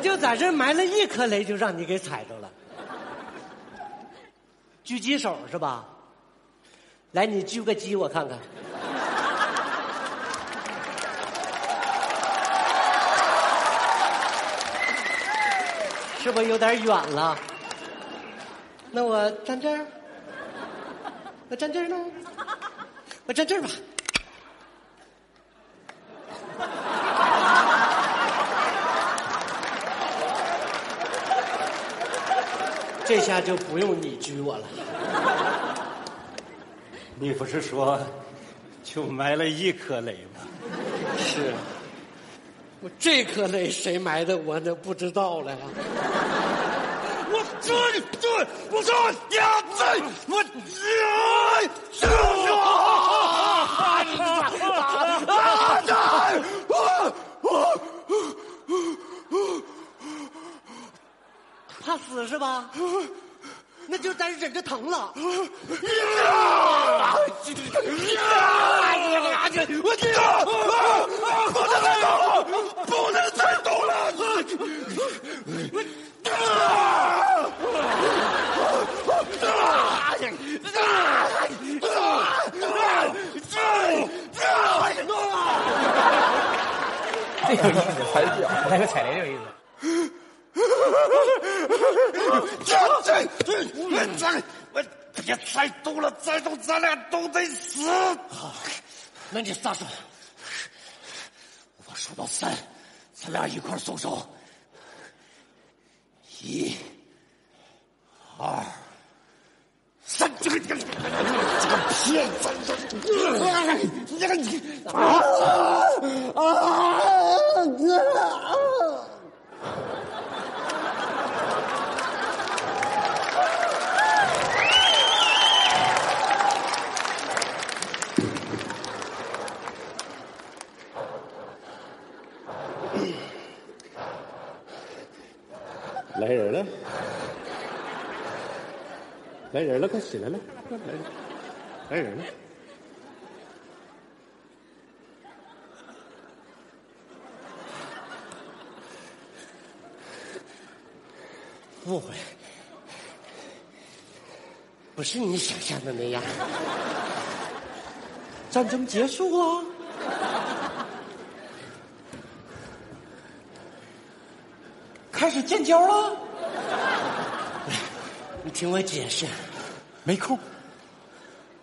就在这埋了一颗雷，就让你给踩着了。狙击手是吧？来，你狙个击我看看。是不是有点远了？那我站这儿，我站这儿呢，我站这儿吧。这下就不用你拘我了。你不是说就埋了一颗雷吗？是，我这颗雷谁埋的，我都不知道了呀。我这这我这呀这我这怕死是吧？那就咱忍着疼了。我这不能再动了，不能再动了！这有意思，踩脚，来个踩雷有意思。这这我这我别再动了，再动咱俩都得死。好那你撒手，我数到三，咱俩一块儿松手。一、二、三，这个这个这个骗子！这个啊啊！来人了，来人了，快起来了，快来，来人了。误会，不是你想象的那样。战争结束了，开始建交了。你听我解释，没空，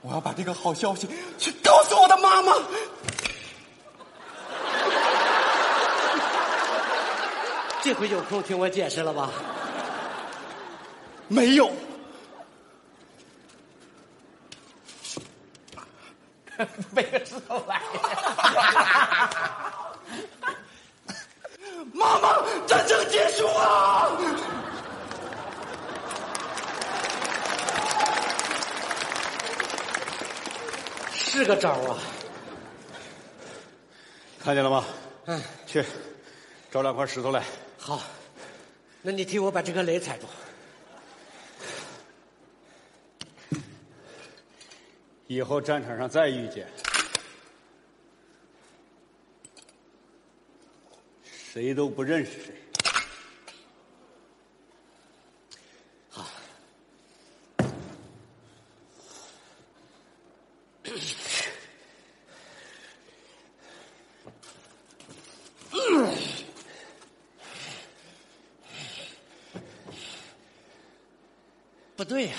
我要把这个好消息去告诉我的妈妈。这回有空听我解释了吧？没有，背个石头来。妈 妈，战争结束了。是个招啊！看见了吗？嗯，去找两块石头来。好，那你替我把这颗雷踩住。以后战场上再遇见，谁都不认识谁。对呀、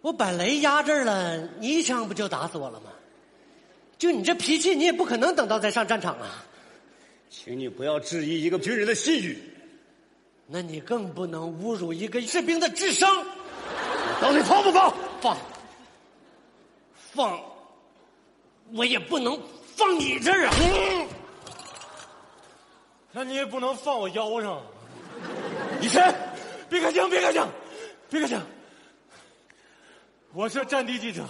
我把雷压这儿了，你一枪不就打死我了吗？就你这脾气，你也不可能等到再上战场啊！请你不要质疑一个军人的信誉。那你更不能侮辱一个士兵的智商。到底放不放？放，放，我也不能放你这儿啊！那你也不能放我腰上。你谁？别开枪！别开枪！别开枪！我是战地记者，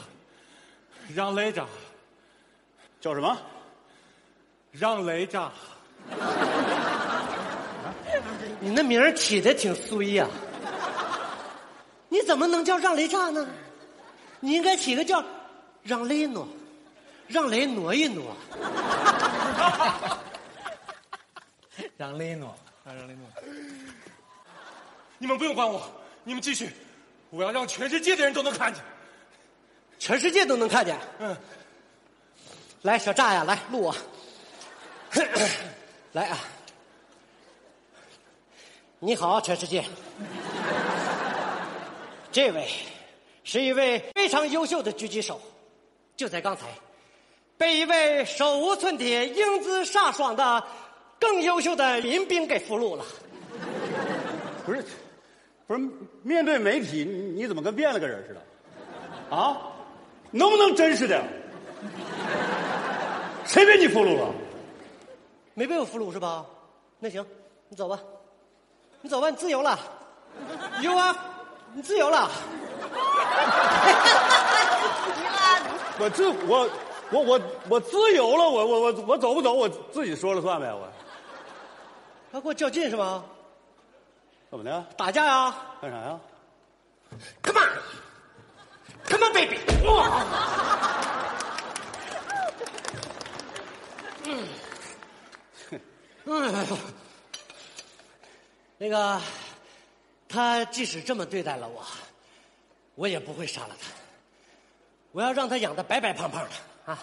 让雷炸，叫什么？让雷炸。你那名儿起的挺衰呀、你怎么能叫让雷炸呢？你应该起个叫让雷挪，让雷挪一挪。让雷诺，让雷挪。你们不用管我，你们继续，我要让全世界的人都能看见。全世界都能看见。嗯，来，小炸呀，来录我。来啊！你好，全世界。这位是一位非常优秀的狙击手，就在刚才，被一位手无寸铁、英姿飒爽的更优秀的民兵给俘虏了。不是，不是，面对媒体，你你怎么跟变了个人似的？啊？能不能真实点？谁被你俘虏了？没被我俘虏是吧？那行，你走吧，你走吧，你自由了。有啊，你自由了。我自我我我我自由了，我我我我走不走我自己说了算呗，我他跟我较劲是吗？怎么的？打架呀干啥呀？？Come on，Come on baby，哇！嗯，嗯，那个，他即使这么对待了我，我也不会杀了他。我要让他养的白白胖胖的啊！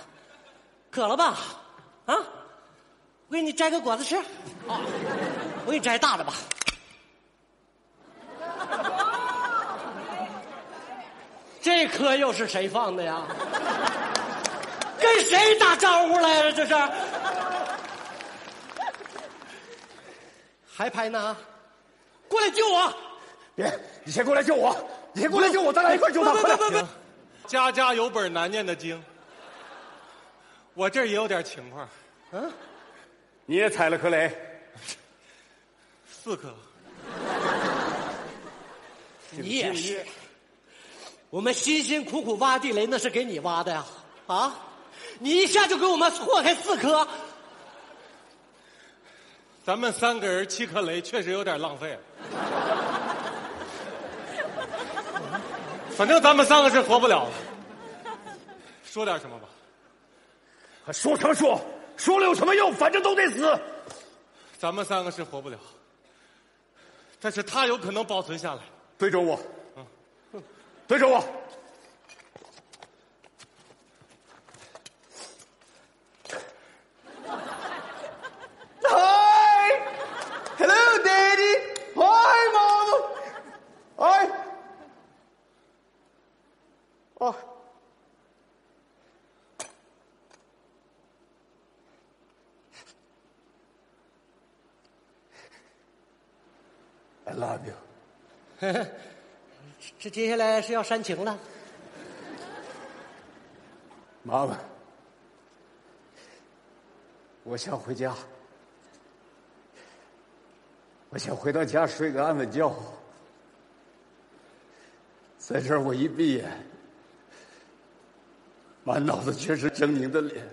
渴了吧？啊！我给你摘个果子吃。啊，我给你摘大的吧。这颗又是谁放的呀？跟谁打招呼来了？这是？还拍呢？过来救我！别，你先过来救我，你先过来救我，咱俩一块救他。不不不不，家家有本难念的经。我这儿也有点情况，嗯你也踩了颗雷，四颗。你也是。我们辛辛苦苦挖地雷，那是给你挖的呀！啊，你一下就给我们错开四颗，咱们三个人七颗雷，确实有点浪费。反正咱们三个是活不了了。说点什么吧。说什么说？说了有什么用？反正都得死。咱们三个是活不了，但是他有可能保存下来。对准我，对着我。Hi! Hello, Daddy! Hi, Mom! Hi! Oh. I love you。这接下来是要煽情了。妈妈，我想回家，我想回到家睡个安稳觉。在这儿，我一闭眼，满脑子全是狰狞的脸。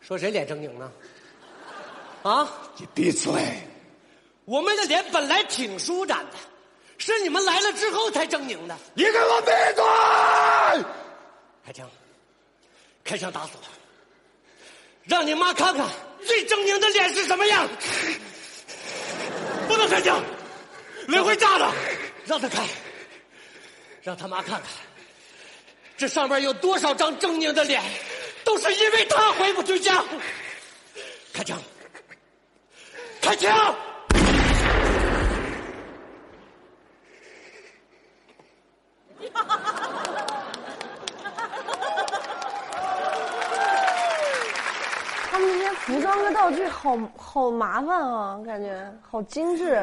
说谁脸狰狞呢？啊，你闭嘴！我们的脸本来挺舒展的，是你们来了之后才狰狞的。你给我闭嘴！开枪，开枪打死他！让你妈看看最狰狞的脸是什么样。不能开枪，雷会炸的。让他开，让他妈看看，这上面有多少张狰狞的脸，都是因为他回不去家。开枪！开枪！他们这些服装和这好好麻烦啊，感觉好精致。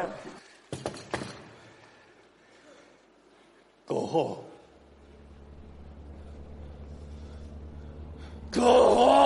Go go